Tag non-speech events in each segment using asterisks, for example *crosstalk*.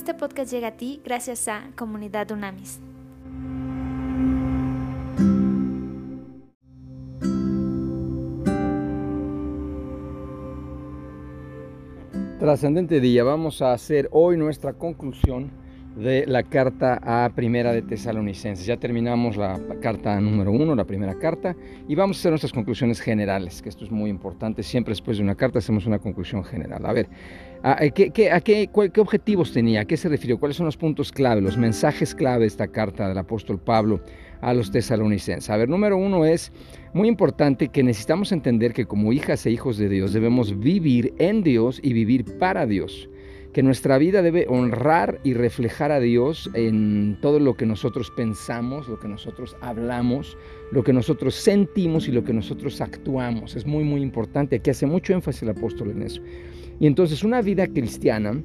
Este podcast llega a ti gracias a Comunidad Unamis. Trascendente día, vamos a hacer hoy nuestra conclusión de la carta a Primera de Tesalonicenses. Ya terminamos la carta número uno, la primera carta, y vamos a hacer nuestras conclusiones generales, que esto es muy importante. Siempre después de una carta hacemos una conclusión general. A ver, ¿a qué, qué, qué objetivos tenía? ¿A qué se refirió? ¿Cuáles son los puntos clave, los mensajes clave de esta carta del apóstol Pablo a los tesalonicenses? A ver, número uno es muy importante que necesitamos entender que como hijas e hijos de Dios debemos vivir en Dios y vivir para Dios que nuestra vida debe honrar y reflejar a Dios en todo lo que nosotros pensamos, lo que nosotros hablamos, lo que nosotros sentimos y lo que nosotros actuamos. Es muy, muy importante. Aquí hace mucho énfasis el apóstol en eso. Y entonces una vida cristiana,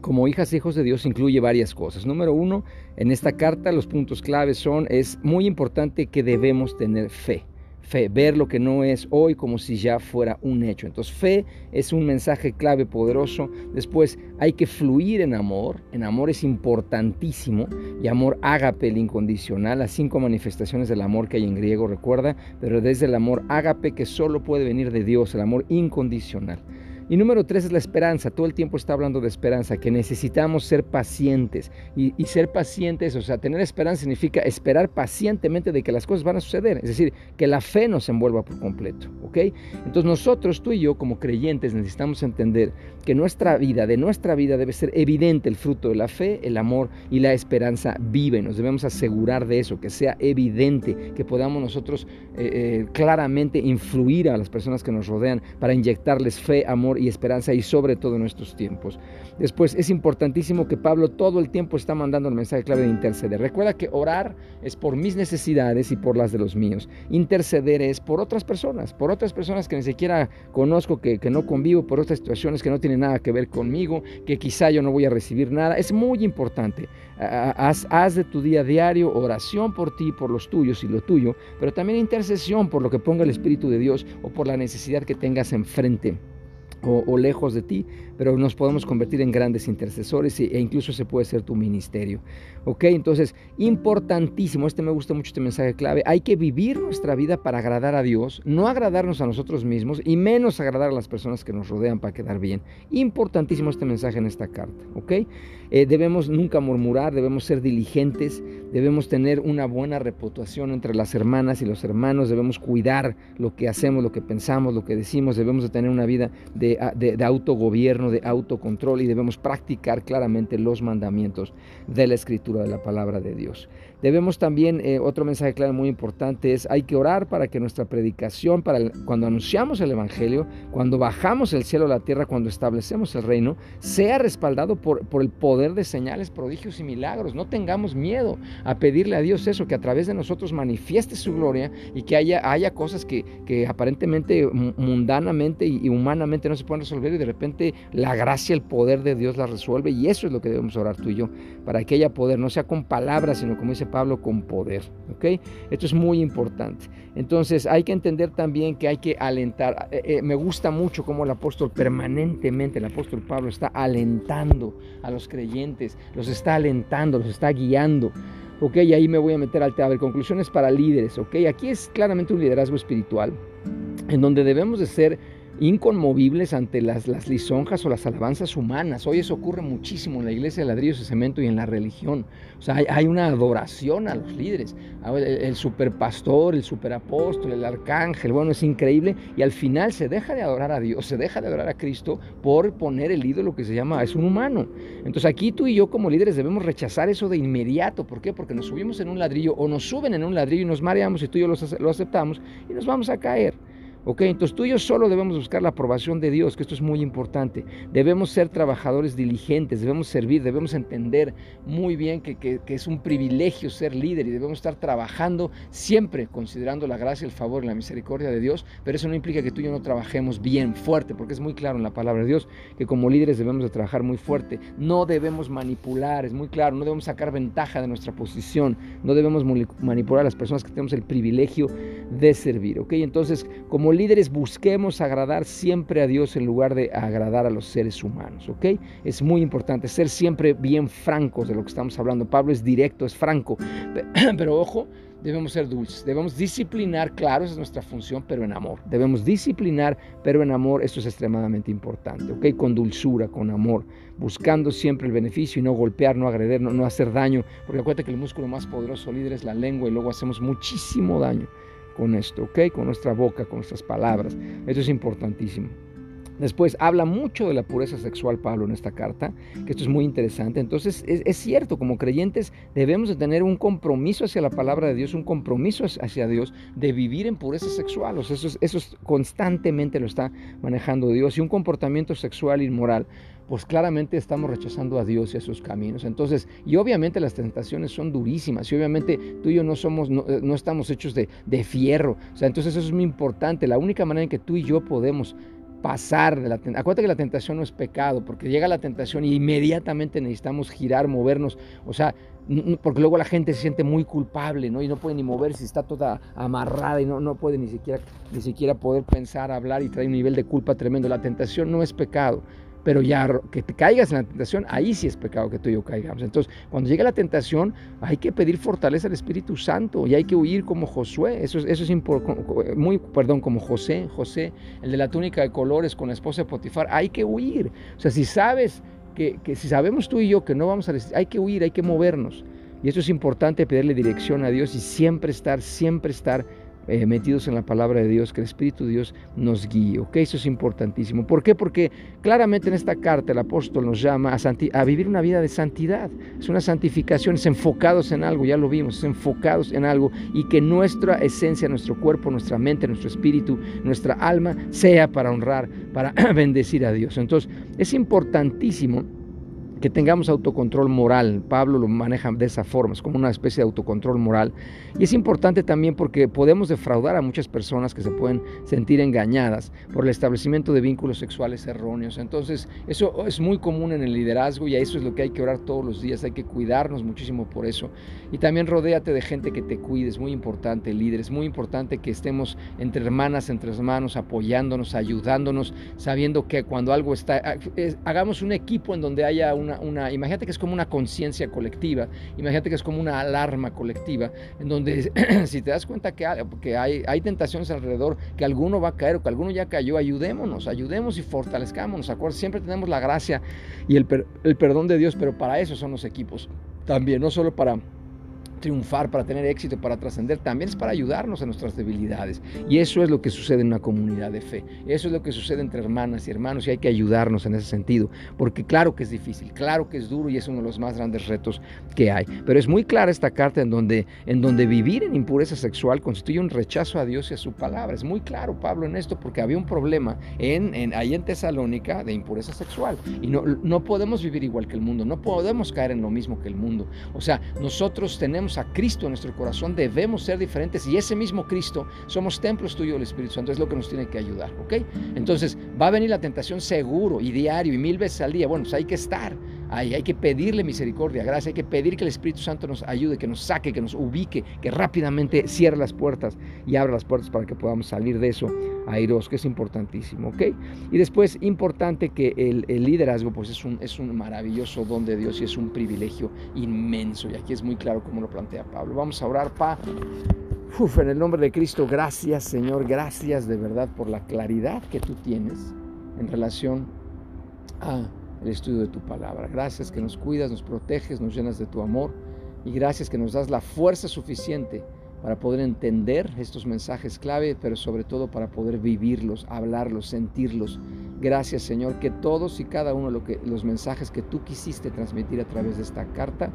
como hijas e hijos de Dios, incluye varias cosas. Número uno, en esta carta los puntos claves son, es muy importante que debemos tener fe. Fe, ver lo que no es hoy como si ya fuera un hecho. Entonces fe es un mensaje clave poderoso. Después hay que fluir en amor. En amor es importantísimo. Y amor ágape, el incondicional. Las cinco manifestaciones del amor que hay en griego, recuerda. Pero desde el amor ágape que solo puede venir de Dios, el amor incondicional. Y número tres es la esperanza. Todo el tiempo está hablando de esperanza, que necesitamos ser pacientes. Y, ser pacientes, o sea, tener esperanza significa esperar pacientemente de que las cosas van a suceder. Es decir, que la fe nos envuelva por completo. ¿Ok? Entonces nosotros, tú y yo, como creyentes, necesitamos entender que nuestra vida, de nuestra vida, debe ser evidente el fruto de la fe, el amor y la esperanza vive. Nos debemos asegurar de eso, que sea evidente, que podamos nosotros eh, eh, claramente influir a las personas que nos rodean para inyectarles fe, amor y esperanza y sobre todo en nuestros tiempos. Después es importantísimo que Pablo todo el tiempo está mandando el mensaje clave de interceder. Recuerda que orar es por mis necesidades y por las de los míos. Interceder es por otras personas, por otras personas que ni siquiera conozco, que, que no convivo, por otras situaciones que no tienen nada que ver conmigo, que quizá yo no voy a recibir nada. Es muy importante. Haz, haz de tu día diario oración por ti, por los tuyos y lo tuyo, pero también intercesión por lo que ponga el Espíritu de Dios o por la necesidad que tengas enfrente o, lejos de ti, pero nos podemos convertir en grandes intercesores e, incluso se puede ser tu ministerio. ¿Ok? Entonces, importantísimo, este me gusta mucho este mensaje clave, hay que vivir nuestra vida para agradar a Dios, no agradarnos a nosotros mismos y menos agradar a las personas que nos rodean para quedar bien. Importantísimo este mensaje en esta carta. ¿Ok? Eh, debemos nunca murmurar, debemos ser diligentes, debemos tener una buena reputación entre las hermanas y los hermanos, debemos cuidar lo que hacemos, lo que pensamos, lo que decimos, debemos de tener una vida de de, autogobierno, de autocontrol y debemos practicar claramente los mandamientos de la escritura de la palabra de Dios. Debemos también, eh, otro mensaje claro muy importante es, hay que orar para que nuestra predicación, para cuando anunciamos el Evangelio, cuando bajamos el cielo a la tierra, cuando establecemos el reino, sea respaldado por, por el poder de señales, prodigios y milagros. No tengamos miedo a pedirle a Dios eso, que a través de nosotros manifieste su gloria y que haya, haya cosas que, que aparentemente, mundanamente y humanamente no se pueden resolver y de repente la gracia, el poder de Dios la resuelve y eso es lo que debemos orar tú y yo, para que haya poder, no sea con palabras, sino como dice Pablo con poder. ¿ok? Esto es muy importante. Entonces hay que entender también que hay que alentar. Eh, eh, me gusta mucho cómo el apóstol permanentemente, el apóstol Pablo está alentando a los creyentes, los está alentando, los está guiando. Ok, y ahí me voy a meter al tema. conclusiones para líderes. Ok, aquí es claramente un liderazgo espiritual en donde debemos de ser inconmovibles ante las, las lisonjas o las alabanzas humanas. Hoy eso ocurre muchísimo en la iglesia de ladrillos y cemento y en la religión. O sea, hay, una adoración a los líderes. El, el superpastor, el superapóstol, el arcángel, bueno, es increíble. Y al final se deja de adorar a Dios, se deja de adorar a Cristo por poner el ídolo que se llama, es un humano. Entonces aquí tú y yo como líderes debemos rechazar eso de inmediato. ¿Por qué? Porque nos subimos en un ladrillo o nos suben en un ladrillo y nos mareamos y tú y yo lo aceptamos y nos vamos a caer. Ok, entonces tú y yo solo debemos buscar la aprobación de Dios, que esto es muy importante. Debemos ser trabajadores diligentes, debemos servir, debemos entender muy bien que, es un privilegio ser líder y debemos estar trabajando siempre considerando la gracia, el favor y la misericordia de Dios, pero eso no implica que tú y yo no trabajemos bien, fuerte, porque es muy claro en la palabra de Dios que como líderes debemos de trabajar muy fuerte. No debemos manipular, es muy claro, no debemos sacar ventaja de nuestra posición, no debemos manipular a las personas que tenemos el privilegio de servir. Ok, entonces como líderes busquemos agradar siempre a Dios en lugar de agradar a los seres humanos, ¿ok? Es muy importante ser siempre bien francos de lo que estamos hablando. Pablo es directo, es franco, *clears throat* pero ojo, debemos ser dulces, debemos disciplinar, claro, esa es nuestra función, pero en amor. Debemos disciplinar, pero en amor, esto es extremadamente importante, ¿ok? Con dulzura, con amor, buscando siempre el beneficio y no golpear, no agredir, no, no hacer daño, porque acuérdate que el músculo más poderoso líder es la lengua y luego hacemos muchísimo daño con esto, ¿ok? Con nuestra boca, con nuestras palabras. Esto es importantísimo. Después habla mucho de la pureza sexual Pablo en esta carta, que esto es muy interesante. Entonces es, cierto, como creyentes debemos de tener un compromiso hacia la palabra de Dios, un compromiso hacia Dios de vivir en pureza sexual. O sea, eso, eso constantemente lo está manejando Dios y un comportamiento sexual inmoral pues claramente estamos rechazando a Dios y a sus caminos. Entonces, y obviamente las tentaciones son durísimas, y obviamente tú y yo no somos, no, eh, estamos hechos de, de, fierro. O sea, entonces eso es muy importante. La única manera en que tú y yo podemos pasar de la tentación. Acuérdate que la tentación no es pecado, porque llega la tentación y inmediatamente necesitamos girar, movernos. O sea, porque luego la gente se siente muy culpable, ¿no? Y no puede ni moverse, está toda amarrada y no, no puede ni siquiera, ni siquiera poder pensar, hablar y trae un nivel de culpa tremendo. La tentación no es pecado pero ya que te caigas en la tentación, ahí sí es pecado que tú y yo caigamos. Entonces, cuando llega la tentación, hay que pedir fortaleza al Espíritu Santo y hay que huir como Josué. Eso, eso es muy, perdón, como José, José, el de la túnica de colores con la esposa de Potifar. Hay que huir. O sea, si sabes que, que si sabemos tú y yo que no vamos a hay que huir, hay que movernos. Y eso es importante, pedirle dirección a Dios y siempre estar, siempre estar eh, metidos en la palabra de Dios, que el Espíritu de Dios nos guíe. ¿ok? Eso es importantísimo. ¿Por qué? Porque claramente en esta carta el apóstol nos llama a, a vivir una vida de santidad. Es una santificación, es enfocados en algo, ya lo vimos, es enfocados en algo y que nuestra esencia, nuestro cuerpo, nuestra mente, nuestro espíritu, nuestra alma sea para honrar, para *clears throat* bendecir a Dios. Entonces, es importantísimo que tengamos autocontrol moral. Pablo lo maneja de esa forma, es como una especie de autocontrol moral. Y es importante también porque podemos defraudar a muchas personas que se pueden sentir engañadas por el establecimiento de vínculos sexuales erróneos. Entonces, eso es muy común en el liderazgo y a eso es lo que hay que orar todos los días. Hay que cuidarnos muchísimo por eso. Y también rodéate de gente que te cuide, es muy importante, líder. Es muy importante que estemos entre hermanas, entre hermanos, apoyándonos, ayudándonos, sabiendo que cuando algo está, hagamos un equipo en donde haya una una, imagínate que es como una conciencia colectiva, imagínate que es como una alarma colectiva, en donde *clears throat* si te das cuenta que, hay, hay, hay tentaciones alrededor, que alguno va a caer o que alguno ya cayó, ayudémonos, ayudemos y fortalezcámonos, Siempre tenemos la gracia y el, el perdón de Dios, pero para eso son los equipos. También, no solo para triunfar, para tener éxito, para trascender, también es para ayudarnos en nuestras debilidades. Y eso es lo que sucede en una comunidad de fe. Eso es lo que sucede entre hermanas y hermanos y hay que ayudarnos en ese sentido. Porque claro que es difícil, claro que es duro y es uno de los más grandes retos que hay. Pero es muy clara esta carta en donde, en donde vivir en impureza sexual constituye un rechazo a Dios y a su palabra. Es muy claro Pablo en esto porque había un problema en, en, ahí en Tesalónica de impureza sexual. Y no, no podemos vivir igual que el mundo, no podemos caer en lo mismo que el mundo. O sea, nosotros tenemos a Cristo en nuestro corazón, debemos ser diferentes y ese mismo Cristo somos templos tuyos del Espíritu Santo, es lo que nos tiene que ayudar, ¿ok? Entonces va a venir la tentación seguro y diario y mil veces al día, bueno, pues hay que estar, ahí hay que pedirle misericordia, gracia, hay que pedir que el Espíritu Santo nos ayude, que nos saque, que nos ubique, que rápidamente cierre las puertas y abra las puertas para que podamos salir de eso airos, que es importantísimo, ¿ok? Y después, importante que el, liderazgo, pues es un, es un maravilloso don de Dios y es un privilegio inmenso, y aquí es muy claro como lo plantea Pablo. Vamos a orar, Pa. Uf, en el nombre de Cristo, gracias Señor, gracias de verdad por la claridad que tú tienes en relación a el estudio de tu palabra. Gracias que nos cuidas, nos proteges, nos llenas de tu amor y gracias que nos das la fuerza suficiente para poder entender estos mensajes clave, pero sobre todo para poder vivirlos, hablarlos, sentirlos. Gracias Señor, que todos y cada uno de los mensajes que tú quisiste transmitir a través de esta carta,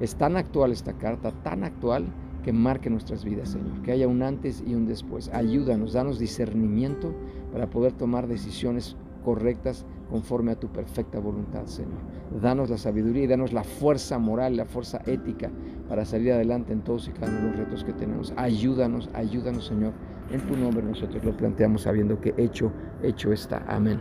es tan actual esta carta, tan actual, que marque nuestras vidas, Señor. Que haya un antes y un después. Ayúdanos, danos discernimiento para poder tomar decisiones correctas conforme a tu perfecta voluntad, Señor. Danos la sabiduría y danos la fuerza moral, la fuerza ética para salir adelante en todos y cada uno de los retos que tenemos. Ayúdanos, ayúdanos, Señor. En tu nombre nosotros lo planteamos sabiendo que hecho, hecho está. Amén.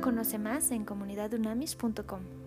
Conoce más en comunidadunamis.com.